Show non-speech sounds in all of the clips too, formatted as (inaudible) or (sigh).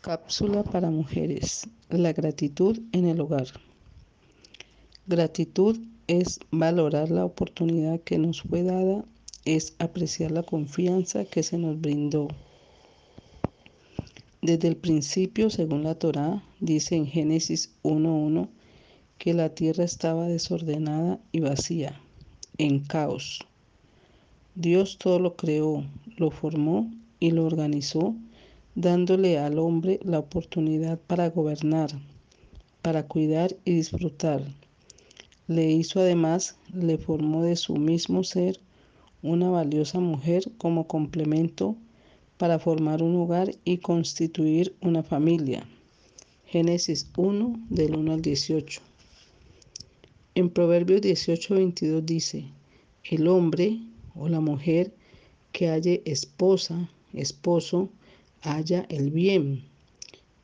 Cápsula para mujeres. La gratitud en el hogar. Gratitud es valorar la oportunidad que nos fue dada, es apreciar la confianza que se nos brindó. Desde el principio, según la Torá, dice en Génesis 1.1 que la tierra estaba desordenada y vacía, en caos. Dios todo lo creó, lo formó y lo organizó dándole al hombre la oportunidad para gobernar, para cuidar y disfrutar. Le hizo además, le formó de su mismo ser una valiosa mujer como complemento para formar un hogar y constituir una familia. Génesis 1 del 1 al 18. En Proverbios 18, 22 dice, el hombre o la mujer que halle esposa, esposo, halla el bien,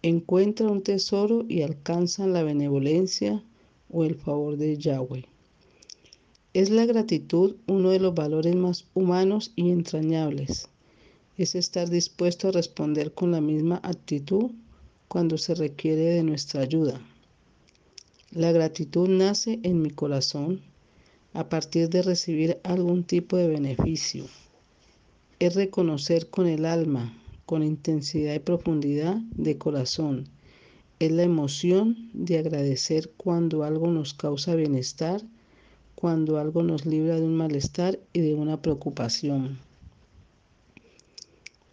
encuentra un tesoro y alcanza la benevolencia o el favor de Yahweh. Es la gratitud uno de los valores más humanos y entrañables. Es estar dispuesto a responder con la misma actitud cuando se requiere de nuestra ayuda. La gratitud nace en mi corazón a partir de recibir algún tipo de beneficio. Es reconocer con el alma con intensidad y profundidad de corazón. Es la emoción de agradecer cuando algo nos causa bienestar, cuando algo nos libra de un malestar y de una preocupación.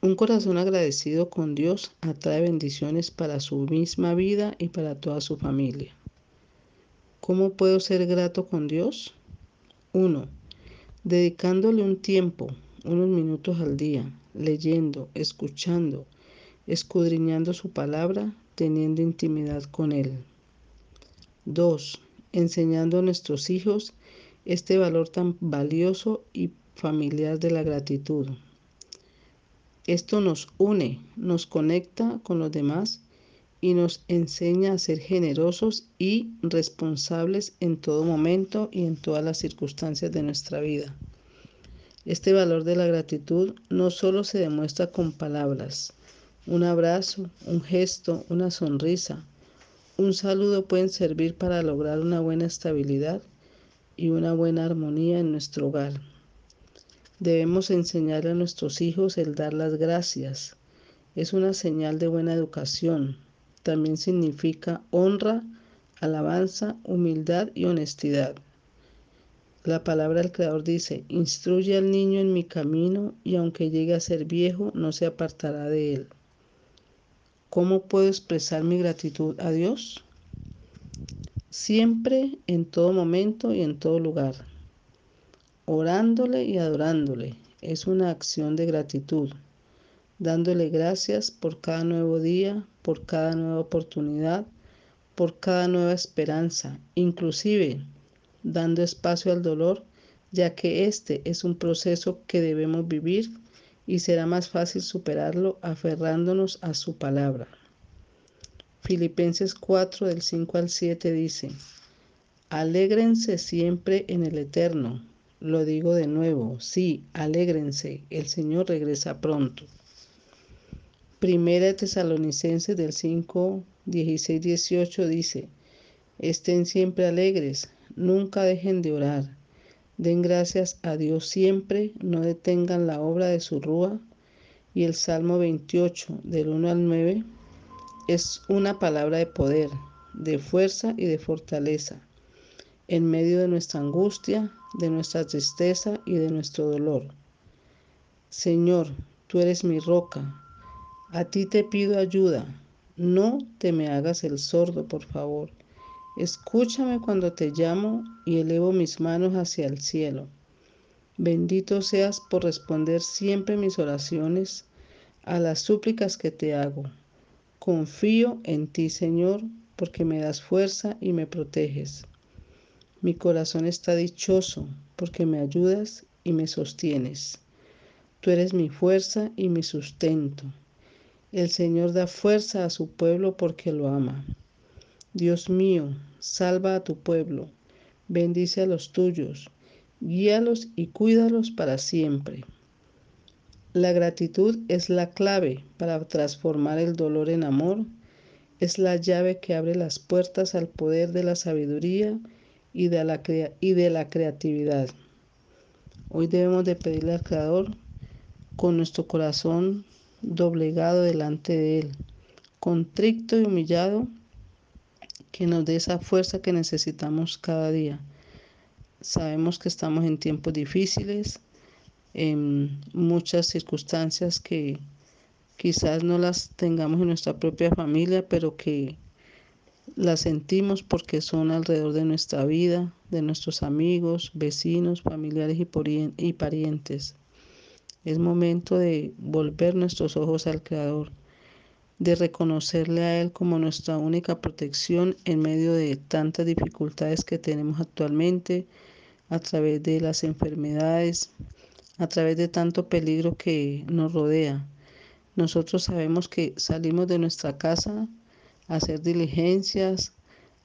Un corazón agradecido con Dios atrae bendiciones para su misma vida y para toda su familia. ¿Cómo puedo ser grato con Dios? 1. Dedicándole un tiempo, unos minutos al día, leyendo, escuchando, escudriñando su palabra, teniendo intimidad con Él. 2. Enseñando a nuestros hijos este valor tan valioso y familiar de la gratitud. Esto nos une, nos conecta con los demás y nos enseña a ser generosos y responsables en todo momento y en todas las circunstancias de nuestra vida. Este valor de la gratitud no solo se demuestra con palabras. Un abrazo, un gesto, una sonrisa, un saludo pueden servir para lograr una buena estabilidad y una buena armonía en nuestro hogar. Debemos enseñar a nuestros hijos el dar las gracias. Es una señal de buena educación. También significa honra, alabanza, humildad y honestidad. La palabra del Creador dice, instruye al niño en mi camino y aunque llegue a ser viejo, no se apartará de él. ¿Cómo puedo expresar mi gratitud a Dios? Siempre, en todo momento y en todo lugar. Orándole y adorándole es una acción de gratitud, dándole gracias por cada nuevo día, por cada nueva oportunidad, por cada nueva esperanza, inclusive dando espacio al dolor, ya que este es un proceso que debemos vivir y será más fácil superarlo aferrándonos a su palabra. Filipenses 4 del 5 al 7 dice, Alégrense siempre en el Eterno. Lo digo de nuevo, sí, alégrense, el Señor regresa pronto. Primera de Tesalonicenses del 5, 16, 18 dice, Estén siempre alegres, Nunca dejen de orar. Den gracias a Dios siempre, no detengan la obra de su rúa. Y el Salmo 28, del 1 al 9, es una palabra de poder, de fuerza y de fortaleza, en medio de nuestra angustia, de nuestra tristeza y de nuestro dolor. Señor, tú eres mi roca, a ti te pido ayuda, no te me hagas el sordo, por favor. Escúchame cuando te llamo y elevo mis manos hacia el cielo. Bendito seas por responder siempre mis oraciones a las súplicas que te hago. Confío en ti, Señor, porque me das fuerza y me proteges. Mi corazón está dichoso porque me ayudas y me sostienes. Tú eres mi fuerza y mi sustento. El Señor da fuerza a su pueblo porque lo ama. Dios mío, salva a tu pueblo, bendice a los tuyos, guíalos y cuídalos para siempre. La gratitud es la clave para transformar el dolor en amor. Es la llave que abre las puertas al poder de la sabiduría y de la, creatividad. Hoy debemos de pedirle al Creador con nuestro corazón doblegado delante de Él, contrito y humillado, que nos dé esa fuerza que necesitamos cada día. Sabemos que estamos en tiempos difíciles, en muchas circunstancias que quizás no las tengamos en nuestra propia familia, pero que las sentimos porque son alrededor de nuestra vida, de nuestros amigos, vecinos, familiares y parientes. Es momento de volver nuestros ojos al Creador, de reconocerle a Él como nuestra única protección en medio de tantas dificultades que tenemos actualmente, a través de las enfermedades, a través de tanto peligro que nos rodea. Nosotros sabemos que salimos de nuestra casa a hacer diligencias,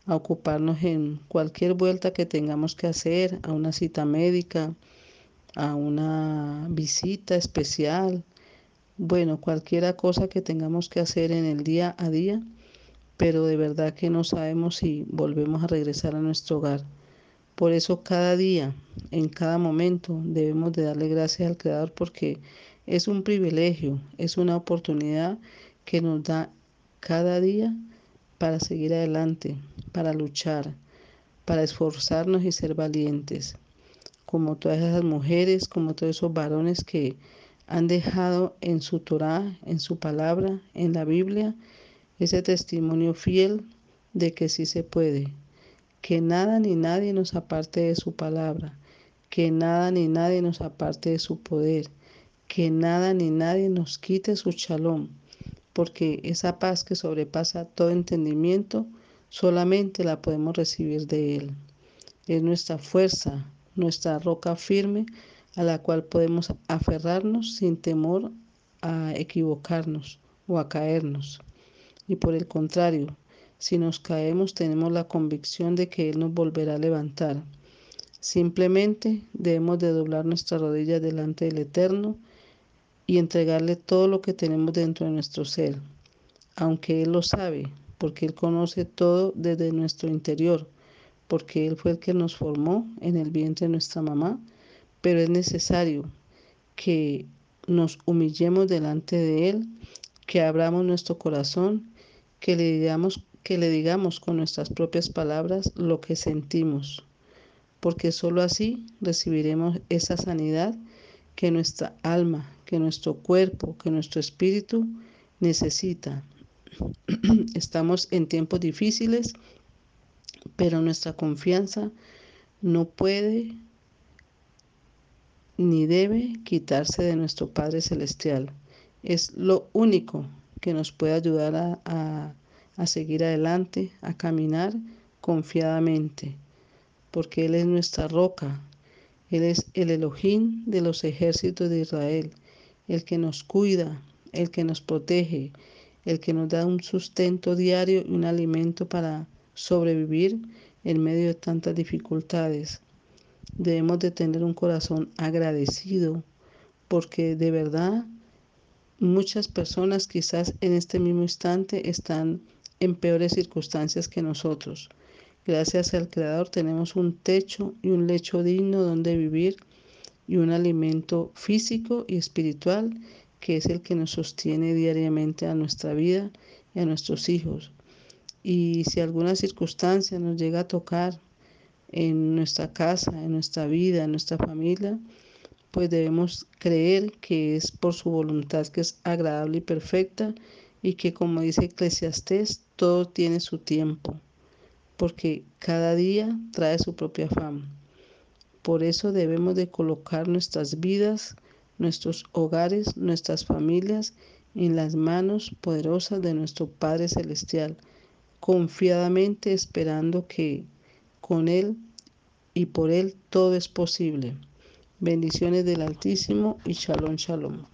a ocuparnos en cualquier vuelta que tengamos que hacer, a una cita médica, a una visita especial, bueno, cualquiera cosa que tengamos que hacer en el día a día, pero de verdad que no sabemos si volvemos a regresar a nuestro hogar. Por eso cada día, en cada momento, debemos de darle gracias al Creador porque es un privilegio, es una oportunidad que nos da cada día para seguir adelante, para luchar, para esforzarnos y ser valientes, como todas esas mujeres, como todos esos varones que han dejado en su Torah, en su palabra, en la Biblia, ese testimonio fiel de que sí se puede, que nada ni nadie nos aparte de su palabra, que nada ni nadie nos aparte de su poder, que nada ni nadie nos quite su shalom, porque esa paz que sobrepasa todo entendimiento solamente la podemos recibir de Él. Es nuestra fuerza, nuestra roca firme a la cual podemos aferrarnos sin temor a equivocarnos o a caernos. Y por el contrario, si nos caemos, tenemos la convicción de que Él nos volverá a levantar. Simplemente debemos de doblar nuestras rodillas delante del Eterno y entregarle todo lo que tenemos dentro de nuestro ser, aunque Él lo sabe, porque Él conoce todo desde nuestro interior, porque Él fue el que nos formó en el vientre de nuestra mamá, pero es necesario que nos humillemos delante de Él, que abramos nuestro corazón, que le digamos que le digamos con nuestras propias palabras lo que sentimos, porque sólo así recibiremos esa sanidad que nuestra alma, que nuestro cuerpo, que nuestro espíritu necesita. (clears throat) Estamos en tiempos difíciles, pero nuestra confianza no puede ni debe quitarse de nuestro Padre Celestial. Es lo único que nos puede ayudar a, a a seguir adelante, a caminar confiadamente, porque Él es nuestra roca, Él es el Elohim de los ejércitos de Israel, el que nos cuida, el que nos protege, el que nos da un sustento diario y un alimento para sobrevivir en medio de tantas dificultades. Debemos de tener un corazón agradecido porque de verdad muchas personas quizás en este mismo instante están en peores circunstancias que nosotros. Gracias al Creador tenemos un techo y un lecho digno donde vivir y un alimento físico y espiritual que es el que nos sostiene diariamente a nuestra vida y a nuestros hijos. Y si alguna circunstancia nos llega a tocar en nuestra casa, en nuestra vida, en nuestra familia, pues debemos creer que es por su voluntad que es agradable y perfecta y que como dice Eclesiastés, todo tiene su tiempo, porque cada día trae su propia fama. Por eso debemos de colocar nuestras vidas, nuestros hogares, nuestras familias en las manos poderosas de nuestro Padre Celestial, confiadamente esperando que con Él y por Él todo es posible. Bendiciones del Altísimo y shalom, shalom.